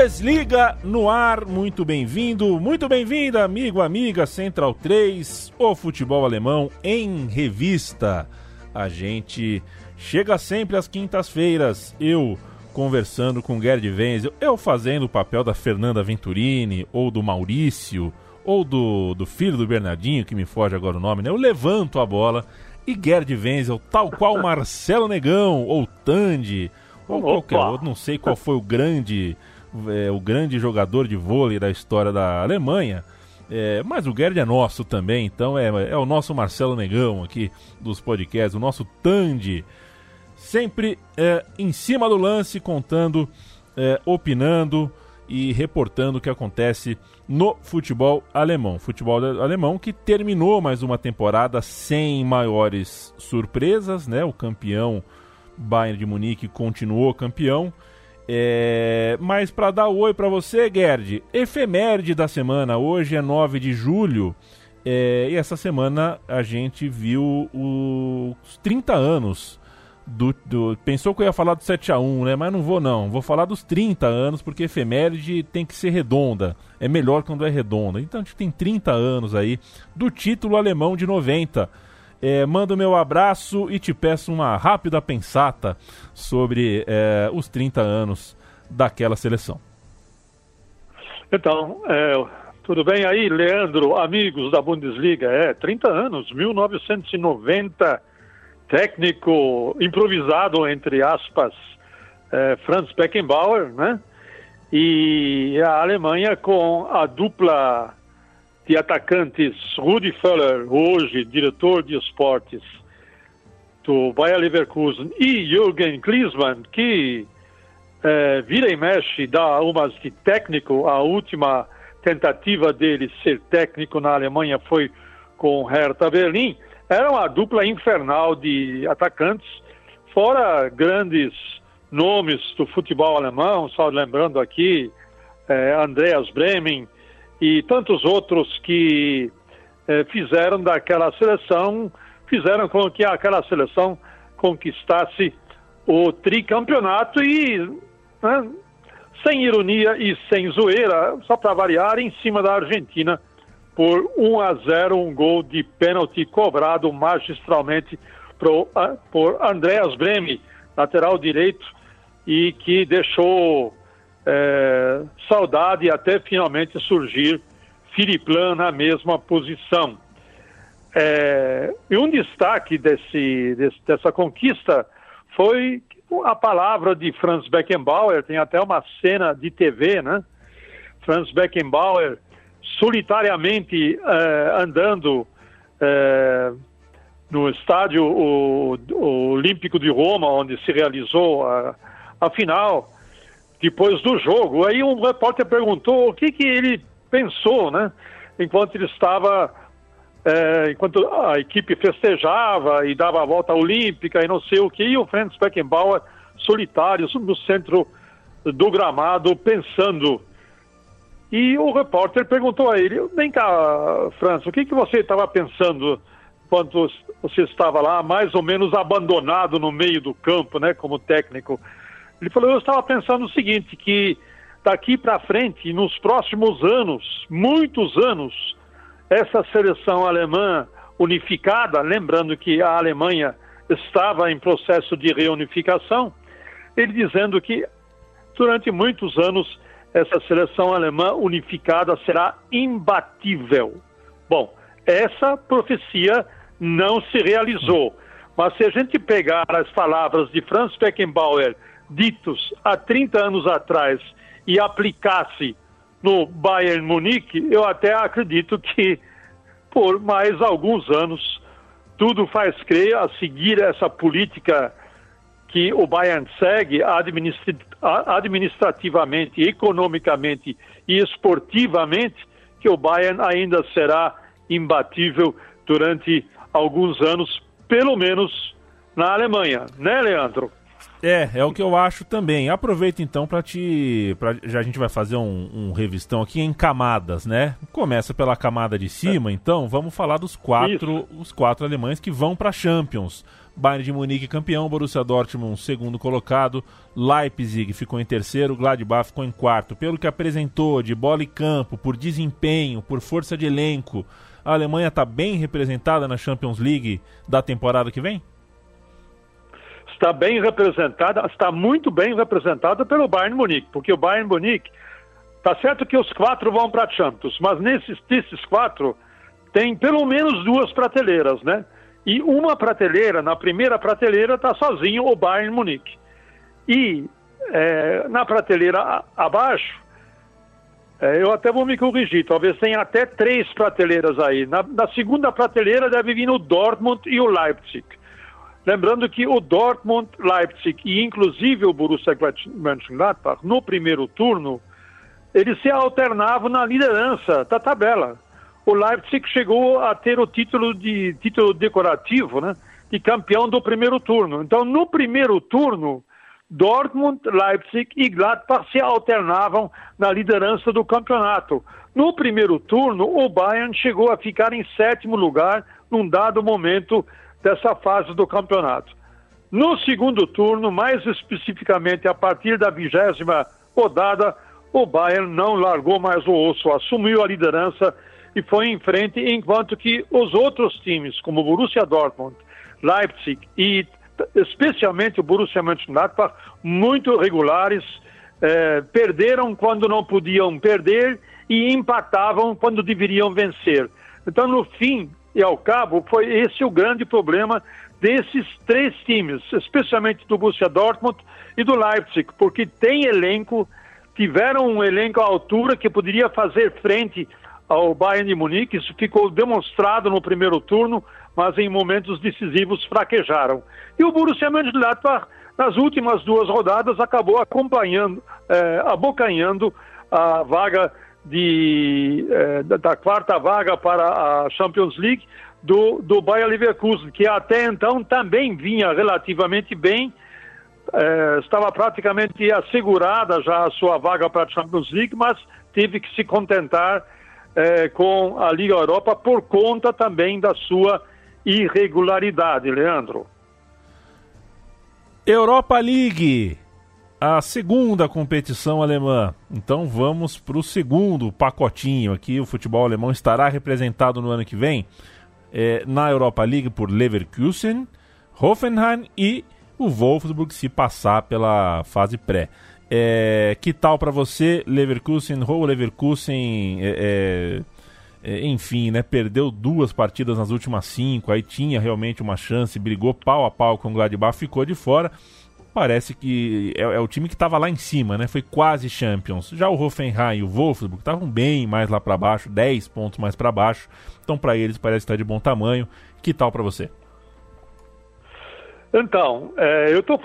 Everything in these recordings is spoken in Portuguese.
Bundesliga no ar, muito bem-vindo, muito bem-vinda, amigo, amiga, Central 3, o futebol alemão em revista. A gente chega sempre às quintas-feiras, eu conversando com Gerd Wenzel, eu fazendo o papel da Fernanda Venturini, ou do Maurício, ou do, do filho do Bernardinho, que me foge agora o nome, né? Eu levanto a bola e Gerd Wenzel, tal qual Marcelo Negão, ou Tandy, ou qualquer outro, não sei qual foi o grande é, o grande jogador de vôlei da história da Alemanha. É, mas o Gerd é nosso também, então é, é o nosso Marcelo Negão aqui dos podcasts, o nosso Tandy. Sempre é, em cima do lance, contando, é, opinando e reportando o que acontece no futebol alemão. Futebol alemão que terminou mais uma temporada sem maiores surpresas, né? O campeão Bayern de Munique continuou campeão é, mas para dar oi para você, Gerd, efeméride da semana. Hoje é 9 de julho é, e essa semana a gente viu os 30 anos do, do, Pensou que eu ia falar do 7x1, né? Mas não vou, não. Vou falar dos 30 anos, porque efeméride tem que ser redonda. É melhor quando é redonda. Então a gente tem 30 anos aí do título alemão de 90 é, mando meu abraço e te peço uma rápida pensata sobre é, os 30 anos daquela seleção. Então, é, tudo bem aí, Leandro, amigos da Bundesliga? É, 30 anos, 1990, técnico improvisado, entre aspas, é, Franz Beckenbauer, né? E a Alemanha com a dupla de atacantes Rudi Völler, hoje diretor de esportes do Bayer Leverkusen, e Jürgen Klinsmann, que é, vira e mexe, dá umas de técnico. A última tentativa dele ser técnico na Alemanha foi com Hertha Berlim. Era uma dupla infernal de atacantes, fora grandes nomes do futebol alemão, só lembrando aqui é, Andreas Bremen, e tantos outros que eh, fizeram daquela seleção, fizeram com que aquela seleção conquistasse o tricampeonato e, né, sem ironia e sem zoeira, só para variar, em cima da Argentina por 1 a 0, um gol de pênalti cobrado magistralmente pro, por Andreas Bremi, lateral direito, e que deixou é, saudade até finalmente surgir Filiplan na mesma posição. É, e um destaque desse, desse, dessa conquista foi a palavra de Franz Beckenbauer, tem até uma cena de TV, né? Franz Beckenbauer solitariamente é, andando é, no estádio o, o Olímpico de Roma, onde se realizou a, a final, depois do jogo. Aí um repórter perguntou o que, que ele pensou, né? Enquanto ele estava, é, enquanto a equipe festejava e dava a volta olímpica e não sei o que, e o Franz Beckenbauer solitário no centro do gramado pensando. E o repórter perguntou a ele: Vem cá, Franz, o que, que você estava pensando quando você estava lá, mais ou menos abandonado no meio do campo, né, como técnico? Ele falou: Eu estava pensando o seguinte, que daqui para frente, nos próximos anos, muitos anos, essa seleção alemã unificada, lembrando que a Alemanha estava em processo de reunificação, ele dizendo que durante muitos anos essa seleção alemã unificada será imbatível. Bom, essa profecia não se realizou. Mas se a gente pegar as palavras de Franz Beckenbauer ditos há 30 anos atrás e aplicasse no Bayern Munique, eu até acredito que por mais alguns anos tudo faz crer a seguir essa política que o Bayern segue administrativamente, economicamente e esportivamente, que o Bayern ainda será imbatível durante alguns anos, pelo menos na Alemanha, né, Leandro? É, é o que eu acho também. Aproveita então para te. Pra, já a gente vai fazer um, um, revistão aqui em camadas, né? Começa pela camada de cima, é. então vamos falar dos quatro, os quatro alemães que vão para Champions. Bayern de Munique campeão, Borussia Dortmund segundo colocado, Leipzig ficou em terceiro, Gladbach ficou em quarto. Pelo que apresentou de bola e campo, por desempenho, por força de elenco, a Alemanha está bem representada na Champions League da temporada que vem? Está bem representada, está muito bem representada pelo Bayern Munique, porque o Bayern Munique Tá certo que os quatro vão para a Champions, mas nesses, desses quatro tem pelo menos duas prateleiras, né? E uma prateleira, na primeira prateleira, está sozinho o Bayern Munique. E é, na prateleira abaixo, é, eu até vou me corrigir, talvez tenha até três prateleiras aí. Na, na, segunda prateleira deve vir o Dortmund e o Leipzig. Lembrando que o Dortmund, Leipzig e inclusive o Borussia Mönchengladbach, no primeiro turno, eles se alternavam na liderança da tabela. O Leipzig chegou a ter o título de título decorativo, né, de campeão do primeiro turno. Então, no primeiro turno, Dortmund, Leipzig e Gladbach se alternavam na liderança do campeonato. No primeiro turno, o Bayern chegou a ficar em sétimo lugar num dado momento dessa fase do campeonato. No segundo turno, mais especificamente a partir da vigésima rodada, o Bayern não largou mais o osso, assumiu a liderança e foi em frente, enquanto que os outros times, como Borussia Dortmund, Leipzig e especialmente o Borussia Mönchengladbach, muito regulares, eh, perderam quando não podiam perder e empatavam quando deveriam vencer. Então, no fim e ao cabo, foi esse o grande problema desses três times, especialmente do Borussia Dortmund e do Leipzig, porque tem elenco, tiveram um elenco à altura que poderia fazer frente ao Bayern de Munique, isso ficou demonstrado no primeiro turno, mas em momentos decisivos fraquejaram. E o Borussia Mönchengladbach, nas últimas duas rodadas, acabou acompanhando, eh, abocanhando a vaga de, eh, da quarta vaga para a Champions League do, do Bayer Leverkusen, que até então também vinha relativamente bem, eh, estava praticamente assegurada já a sua vaga para a Champions League, mas teve que se contentar eh, com a Liga Europa por conta também da sua irregularidade, Leandro. Europa League, a segunda competição alemã. Então vamos para o segundo pacotinho aqui. O futebol alemão estará representado no ano que vem é, na Europa League por Leverkusen, Hoffenheim e o Wolfsburg se passar pela fase pré. É, que tal para você, Leverkusen ou Leverkusen? É, é é, enfim, né, perdeu duas partidas nas últimas cinco, aí tinha realmente uma chance, brigou pau a pau com o Gladbach, ficou de fora. Parece que é, é o time que estava lá em cima, né? Foi quase Champions. Já o Hoffenheim e o Wolfsburg estavam bem mais lá para baixo, 10 pontos mais para baixo. Então, para eles parece estar de bom tamanho. Que tal para você? Então, é, eu estou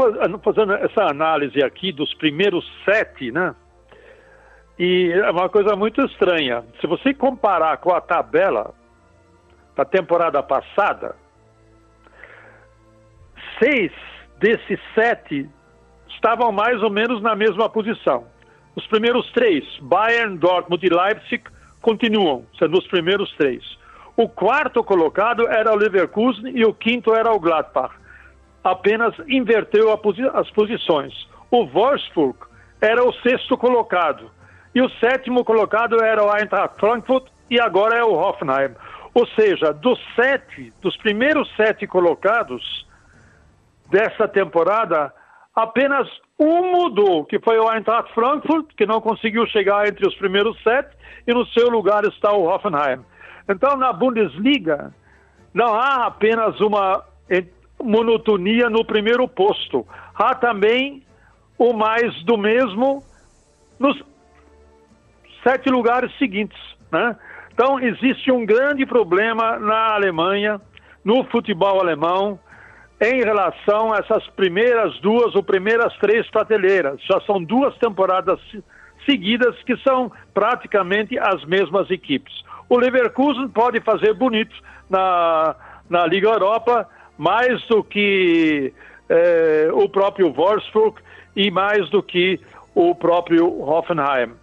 fazendo essa análise aqui dos primeiros sete, né? E é uma coisa muito estranha. Se você comparar com a tabela da temporada passada, seis desses sete estavam mais ou menos na mesma posição. Os primeiros três, Bayern, Dortmund e Leipzig, continuam sendo os primeiros três. O quarto colocado era o Leverkusen e o quinto era o Gladbach. Apenas inverteu posi as posições. O Wolfsburg era o sexto colocado e o sétimo colocado era o Eintracht Frankfurt e agora é o Hoffenheim. Ou seja, dos sete, dos primeiros sete colocados, dessa temporada, apenas um mudou, que foi o Eintracht Frankfurt, que não conseguiu chegar entre os primeiros sete, e no seu lugar está o Hoffenheim. Então, na Bundesliga, não há apenas uma monotonia no primeiro posto, há também o mais do mesmo nos sete lugares seguintes. Né? Então, existe um grande problema na Alemanha, no futebol alemão, em relação a essas primeiras duas ou primeiras três prateleiras. Já são duas temporadas seguidas que são praticamente as mesmas equipes. O Leverkusen pode fazer bonito na, na Liga Europa, mais do que eh, o próprio Wolfsburg e mais do que o próprio Hoffenheim.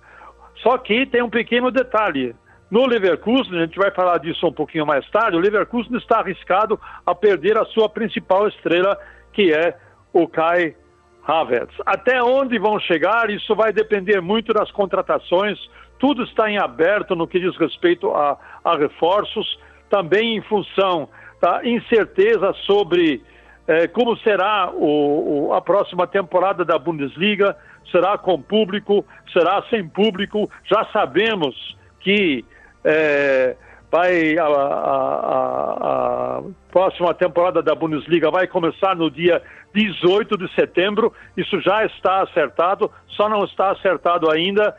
Só que tem um pequeno detalhe. No Leverkusen, a gente vai falar disso um pouquinho mais tarde, o Leverkusen está arriscado a perder a sua principal estrela, que é o Kai Havertz. Até onde vão chegar, isso vai depender muito das contratações, tudo está em aberto no que diz respeito a, a reforços, também em função da incerteza sobre eh, como será o, o, a próxima temporada da Bundesliga, será com público, será sem público, já sabemos que é, vai a, a, a, próxima temporada da Bundesliga vai começar no dia 18 de setembro. Isso já está acertado, só não está acertado ainda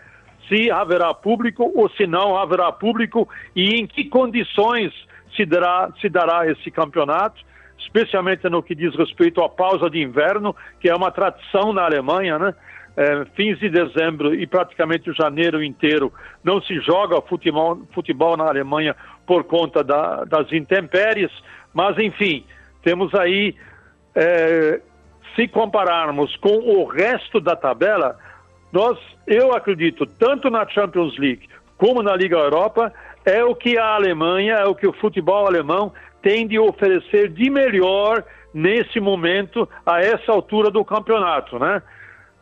se haverá público ou se não haverá público e em que condições se dará, se dará esse campeonato, especialmente no que diz respeito à pausa de inverno, que é uma tradição na Alemanha, né? É, fins de dezembro e praticamente o janeiro inteiro não se joga futebol, futebol na Alemanha por conta da, das intempéries, mas enfim, temos aí, é, se compararmos com o resto da tabela, nós, eu acredito, tanto na Champions League como na Liga Europa, é o que a Alemanha, é o que o futebol alemão tem de oferecer de melhor nesse momento, a essa altura do campeonato, né?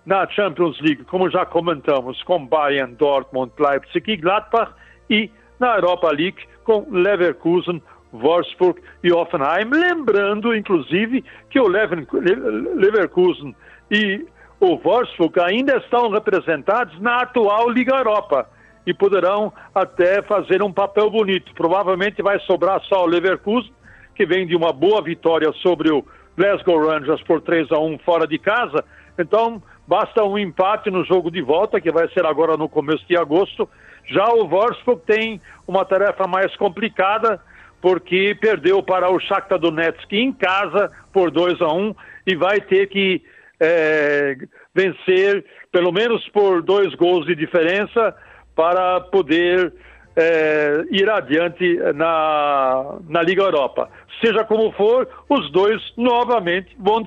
Na Champions League, como já comentamos, com Bayern, Dortmund, Leipzig e Gladbach, e na Europa League com Leverkusen, Wolfsburg e Hoffenheim. Lembrando, inclusive, que o Leverkusen e o Wolfsburg ainda estão representados na atual Liga Europa e poderão até fazer um papel bonito. Provavelmente vai sobrar só o Leverkusen, que vem de uma boa vitória sobre o Glasgow Rangers por 3 a 1 fora de casa. Então, Basta um empate no jogo de volta, que vai ser agora no começo de agosto. Já o Wolfsburg tem uma tarefa mais complicada, porque perdeu para o Shakhtar Donetsk em casa por 2 a 1 um, e vai ter que é, vencer pelo menos por dois gols de diferença para poder é, ir adiante na, na Liga Europa. Seja como for, os dois novamente vão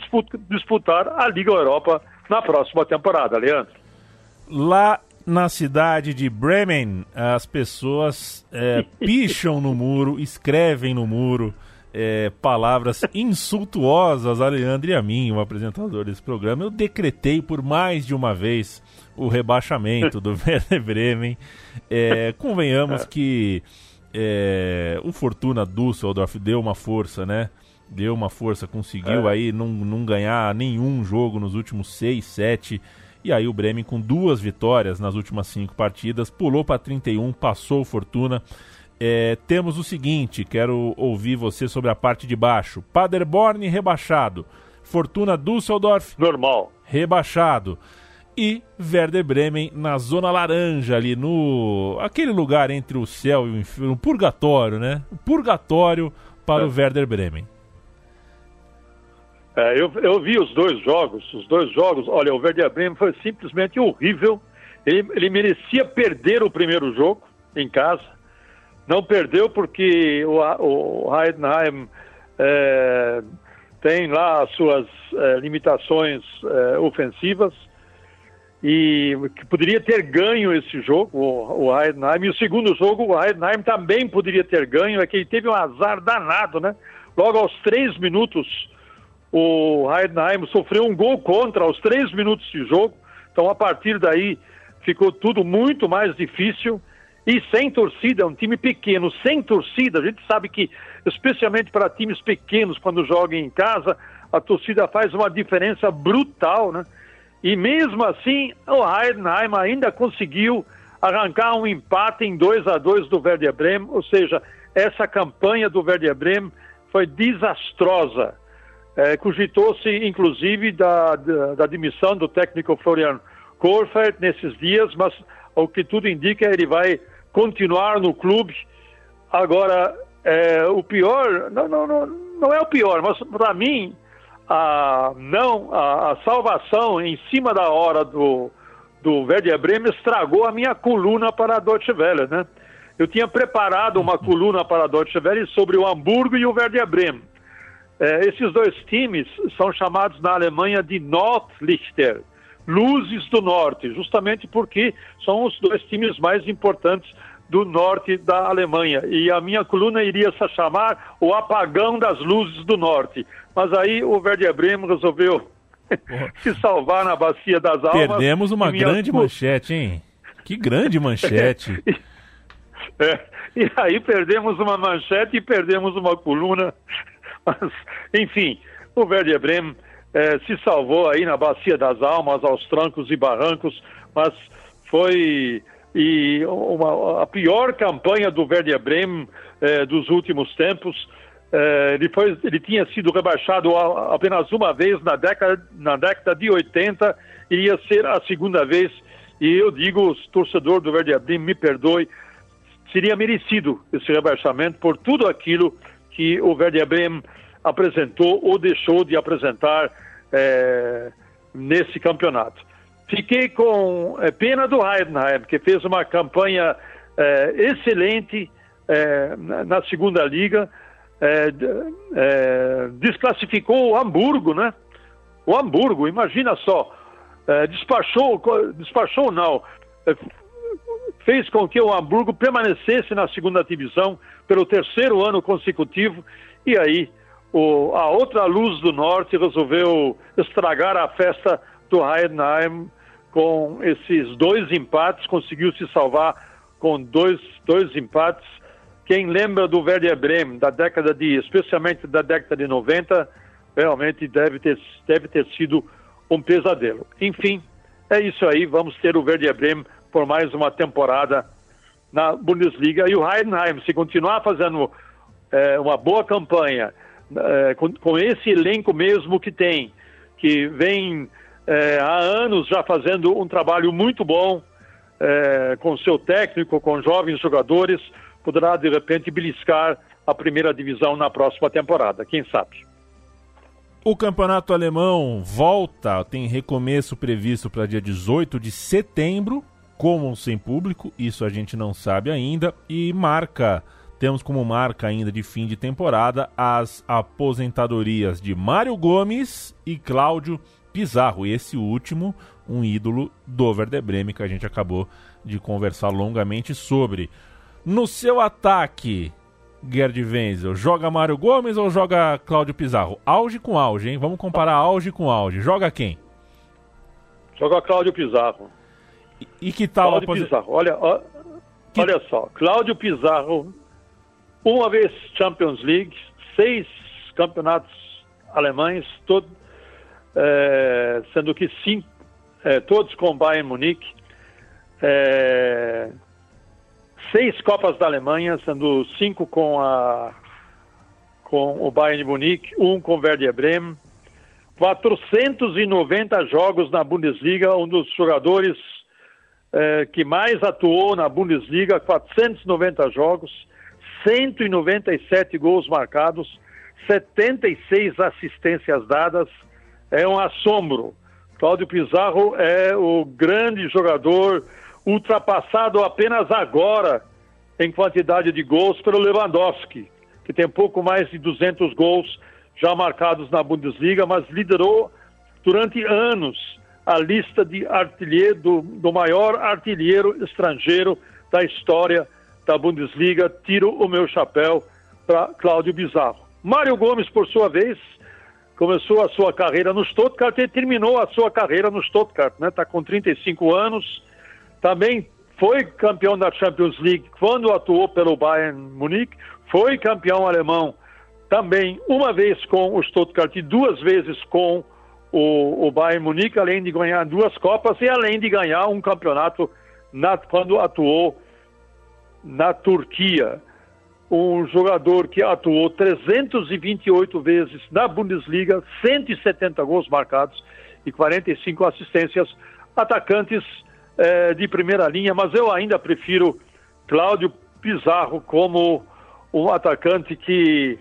disputar a Liga Europa na próxima temporada, Leandro. Lá na cidade de Bremen, as pessoas é, picham no muro, escrevem no muro é, palavras insultuosas a Leandro e a mim, o apresentador desse programa. Eu decretei por mais de uma vez o rebaixamento do Werder Bremen. É, convenhamos que é, o Fortuna Düsseldorf deu uma força, né? Deu uma força, conseguiu é. aí não, não ganhar nenhum jogo nos últimos 6, 7. E aí o Bremen com duas vitórias nas últimas cinco partidas, pulou para 31, passou o Fortuna. É, temos o seguinte, quero ouvir você sobre a parte de baixo. Paderborn rebaixado, Fortuna Düsseldorf normal rebaixado e Werder Bremen na zona laranja ali no aquele lugar entre o céu e o inferno, purgatório, né? O purgatório para é. o Werder Bremen. É, eu, eu, vi os dois jogos, os dois jogos. Olha, o Werder Bremen foi simplesmente horrível. Ele, ele, merecia perder o primeiro jogo em casa. Não perdeu porque o, o Heidenheim é, tem lá as suas é, limitações é, ofensivas e que poderia ter ganho esse jogo, o, o Heidenheim. E o segundo jogo, o Heidenheim também poderia ter ganho, é que ele teve um azar danado, né? Logo aos três minutos o Heidenheim sofreu um gol contra aos três minutos de jogo, então a partir daí ficou tudo muito mais difícil. E sem torcida, é um time pequeno, sem torcida, a gente sabe que, especialmente para times pequenos, quando jogam em casa, a torcida faz uma diferença brutal, né? E mesmo assim, o Heidenheim ainda conseguiu arrancar um empate em 2 a 2 do Werder Bremen, ou seja, essa campanha do Werder Bremen foi desastrosa. É, Cogitou-se, inclusive, da, da, da, demissão do técnico Florian Korfeld nesses dias, mas o que tudo indica, ele vai continuar no clube. Agora, é, o pior, não, não, não, não é o pior, mas para mim, a, não, a, a, salvação em cima da hora do, do Werder Bremen estragou a minha coluna para a Deutsche Welle, né? Eu tinha preparado uma coluna para a Deutsche Welle sobre o Hamburgo e o Werder Bremen. É, esses dois times são chamados na Alemanha de Nordlichter, luzes do norte, justamente porque são os dois times mais importantes do norte da Alemanha. E a minha coluna iria se chamar O Apagão das Luzes do Norte. Mas aí o Werder Bremen resolveu se salvar na Bacia das Almas. Perdemos uma grande manchete, hein? Que grande manchete. é, e aí perdemos uma manchete e perdemos uma coluna. Mas, enfim, o Werder Bremen é, se salvou aí na Bacia das Almas, aos trancos e barrancos, mas foi e uma, a pior campanha do Werder Bremen é, dos últimos tempos. É, ele, foi, ele tinha sido rebaixado apenas uma vez na década, na década de 80, iria ser a segunda vez. E eu digo, torcedor do Werder Bremen, me perdoe, seria merecido esse rebaixamento por tudo aquilo que o Werder Bremen apresentou ou deixou de apresentar é, nesse campeonato. Fiquei com é, pena do Heidenheim, que fez uma campanha é, excelente é, na segunda liga, é, é, desclassificou o Hamburgo, né? O Hamburgo, imagina só, despachou, despachou não, fez com que o Hamburgo permanecesse na segunda divisão pelo terceiro ano consecutivo e aí o, a outra luz do norte resolveu estragar a festa do Heidenheim com esses dois empates, conseguiu se salvar com dois, dois empates. Quem lembra do Werder Bremen, da década de, especialmente da década de 90, realmente deve ter, deve ter sido um pesadelo. Enfim, é isso aí, vamos ter o Werder Bremen por mais uma temporada na Bundesliga. E o Heidenheim, se continuar fazendo é, uma boa campanha, é, com, com, esse elenco mesmo que tem, que vem é, há anos já fazendo um trabalho muito bom é, com seu técnico, com jovens jogadores, poderá de repente beliscar a primeira divisão na próxima temporada, quem sabe. O campeonato alemão volta, tem recomeço previsto para dia 18 de setembro, como sem público, isso a gente não sabe ainda, e marca temos como marca ainda de fim de temporada as aposentadorias de Mário Gomes e Cláudio Pizarro. Esse último, um ídolo do Werder Bremen, que a gente acabou de conversar longamente sobre. No seu ataque, Gerd Wenzel, joga Mário Gomes ou joga Cláudio Pizarro? Auge com auge, hein? Vamos comparar auge com auge. Joga quem? Joga Cláudio Pizarro. E, e que tal Cláudio a Pizarro, olha, olha, que... olha só, Cláudio Pizarro uma vez Champions League, seis campeonatos alemães, todo, é, sendo que cinco, é, todos com Bayern Munique, é, seis Copas da Alemanha, sendo cinco com, a, com o Bayern Munique, um com Werder Bremen, 490 jogos na Bundesliga, um dos jogadores é, que mais atuou na Bundesliga, 490 jogos, 197 gols marcados, 76 assistências dadas, é um assombro. Cláudio Pizarro é o grande jogador, ultrapassado apenas agora em quantidade de gols pelo Lewandowski, que tem pouco mais de 200 gols já marcados na Bundesliga, mas liderou durante anos a lista de artilheiro do, do maior artilheiro estrangeiro da história da Bundesliga, tiro o meu chapéu para Cláudio Bizarro. Mário Gomes, por sua vez, começou a sua carreira no Stuttgart e terminou a sua carreira no Stuttgart, né? Está com 35 anos, também foi campeão da Champions League quando atuou pelo Bayern Munique, foi campeão alemão também uma vez com o Stuttgart e duas vezes com o, o Bayern Munique, além de ganhar duas Copas e além de ganhar um campeonato na, quando atuou na Turquia. Um jogador que atuou 328 vezes na Bundesliga, 170 gols marcados e 45 assistências, atacantes eh, de primeira linha, mas eu ainda prefiro Cláudio Pizarro como um atacante que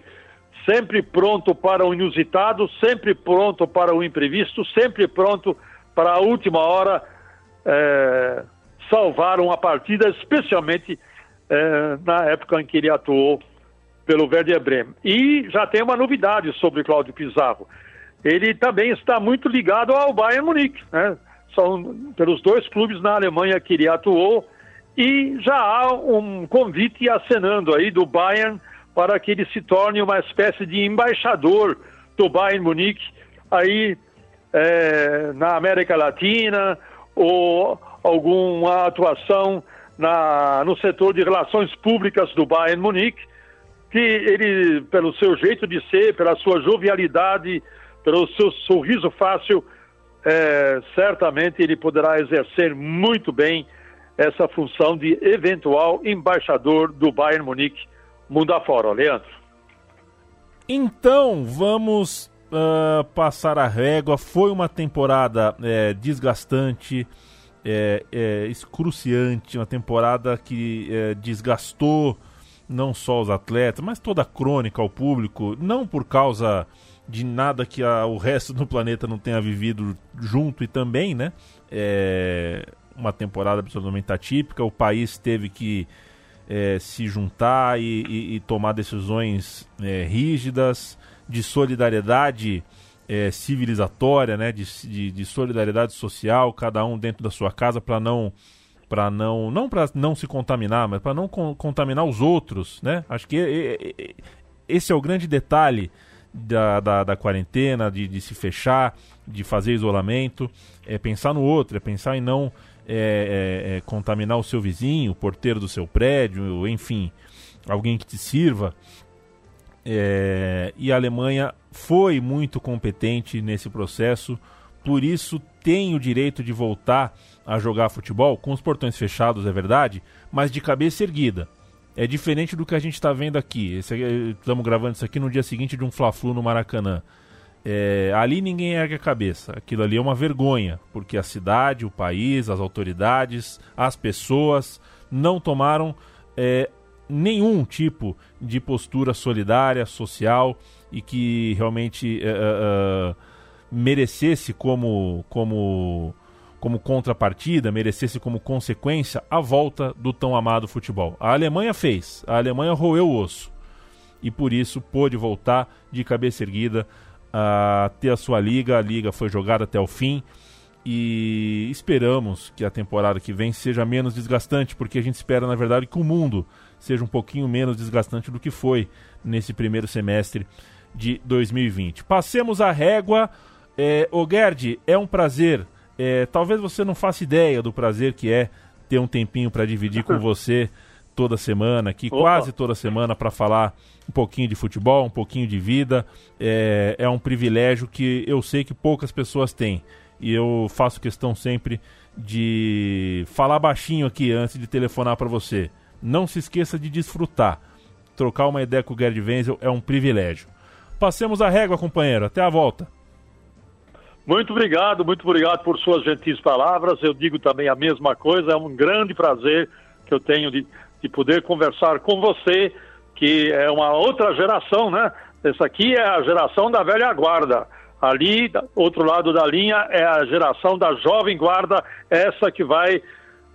sempre pronto para o inusitado, sempre pronto para o imprevisto, sempre pronto para a última hora é, salvar uma partida, especialmente é, na época em que ele atuou pelo Werder Bremen. E já tem uma novidade sobre Cláudio Pizarro. Ele também está muito ligado ao Bayern Munique, né? São pelos dois clubes na Alemanha que ele atuou e já há um convite acenando aí do Bayern para que ele se torne uma espécie de embaixador do Bayern Munique aí é, na América Latina ou alguma atuação na, no setor de relações públicas do Bayern Munique, que ele, pelo seu jeito de ser, pela sua jovialidade, pelo seu sorriso fácil, é, certamente ele poderá exercer muito bem essa função de eventual embaixador do Bayern Munique mundo afora, Leandro. Então, vamos uh, passar a régua. Foi uma temporada é, desgastante, é, é, excruciante, uma temporada que desgastou não só os atletas, mas toda a crônica ao público, não por causa de nada que a, o resto do planeta não tenha vivido junto e também, né? É uma temporada absolutamente atípica, o país teve que é, se juntar e, e, e, tomar decisões é, rígidas, de solidariedade é, civilizatória, né, de, de, de, solidariedade social, cada um dentro da sua casa para não para não não para não se contaminar, mas para não con contaminar os outros, né? Acho que esse é o grande detalhe da, da, da quarentena, de, de se fechar, de fazer isolamento, é pensar no outro, é pensar em não é, é, é, contaminar o seu vizinho, o porteiro do seu prédio, enfim, alguém que te sirva. É, e a Alemanha foi muito competente nesse processo, por isso tem o direito de voltar a jogar futebol com os portões fechados, é verdade, mas de cabeça erguida. É diferente do que a gente está vendo aqui. Estamos gravando isso aqui no dia seguinte de um Fla-Flu no Maracanã. É, ali ninguém ergue a cabeça. Aquilo ali é uma vergonha, porque a cidade, o país, as autoridades, as pessoas não tomaram é, nenhum tipo de postura solidária, social e que realmente é, é, é merecesse como, como, como contrapartida, merecesse como consequência a volta do tão amado futebol. A Alemanha fez, a Alemanha roeu o osso e por isso pôde voltar de cabeça erguida a ter a sua liga. A liga foi jogada até o fim e esperamos que a temporada que vem seja menos desgastante, porque a gente espera, na verdade, que o mundo seja um pouquinho menos desgastante do que foi nesse primeiro semestre de 2020. Passemos a régua. É, o Gerd, é um prazer. É, talvez você não faça ideia do prazer que é ter um tempinho para dividir com você toda semana aqui, Opa. quase toda semana, para falar um pouquinho de futebol, um pouquinho de vida. É, é um privilégio que eu sei que poucas pessoas têm. E eu faço questão sempre de falar baixinho aqui antes de telefonar para você. Não se esqueça de desfrutar. Trocar uma ideia com o Gerd Wenzel é um privilégio. Passemos a régua, companheiro. Até a volta. Muito obrigado, muito obrigado por suas gentis palavras. Eu digo também a mesma coisa. É um grande prazer que eu tenho de, de poder conversar com você que é uma outra geração, né? Essa aqui é a geração da velha guarda. Ali, outro lado da linha, é a geração da jovem guarda, essa que vai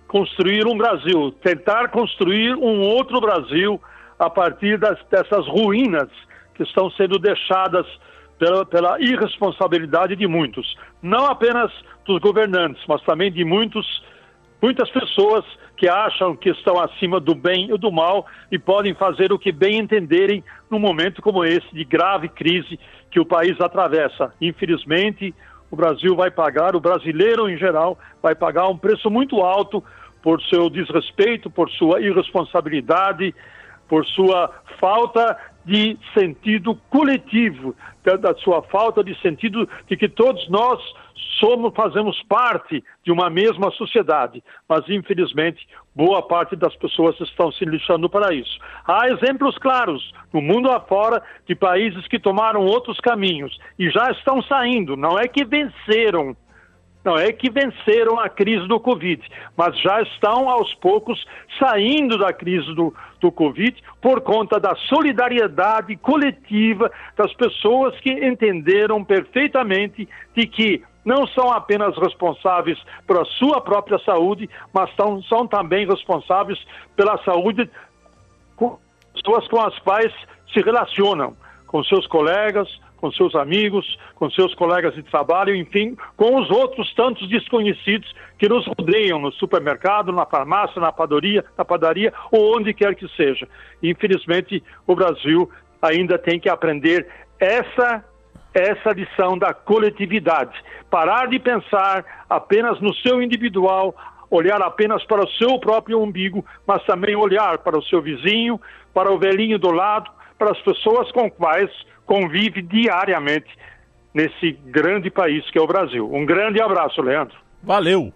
construir um Brasil, tentar construir um outro Brasil a partir das, dessas ruínas que estão sendo deixadas pela, pela irresponsabilidade de muitos, não apenas dos governantes, mas também de muitos, muitas pessoas que acham que estão acima do bem e do mal e podem fazer o que bem entenderem num momento como esse de grave crise que o país atravessa. Infelizmente, o Brasil vai pagar, o brasileiro em geral vai pagar um preço muito alto por seu desrespeito, por sua irresponsabilidade, por sua falta de sentido coletivo, da, sua falta de sentido de que todos nós somos, fazemos parte de uma mesma sociedade, mas infelizmente boa parte das pessoas estão se lixando para isso. Há exemplos claros no mundo afora de países que tomaram outros caminhos e já estão saindo, não é que venceram não é que venceram a crise do Covid, mas já estão aos poucos saindo da crise do, do Covid por conta da solidariedade coletiva das pessoas que entenderam perfeitamente de que não são apenas responsáveis pela sua própria saúde, mas são, são também responsáveis pela saúde com pessoas com as quais se relacionam, com seus colegas, com seus amigos, com seus colegas de trabalho, enfim, com os outros tantos desconhecidos que nos rodeiam no supermercado, na farmácia, na padaria, na padaria ou onde quer que seja. Infelizmente, o Brasil ainda tem que aprender essa essa lição da coletividade, parar de pensar apenas no seu individual, olhar apenas para o seu próprio umbigo, mas também olhar para o seu vizinho, para o velhinho do lado, para as pessoas com quais convive diariamente nesse grande país que é o Brasil. Um grande abraço, Leandro. Valeu!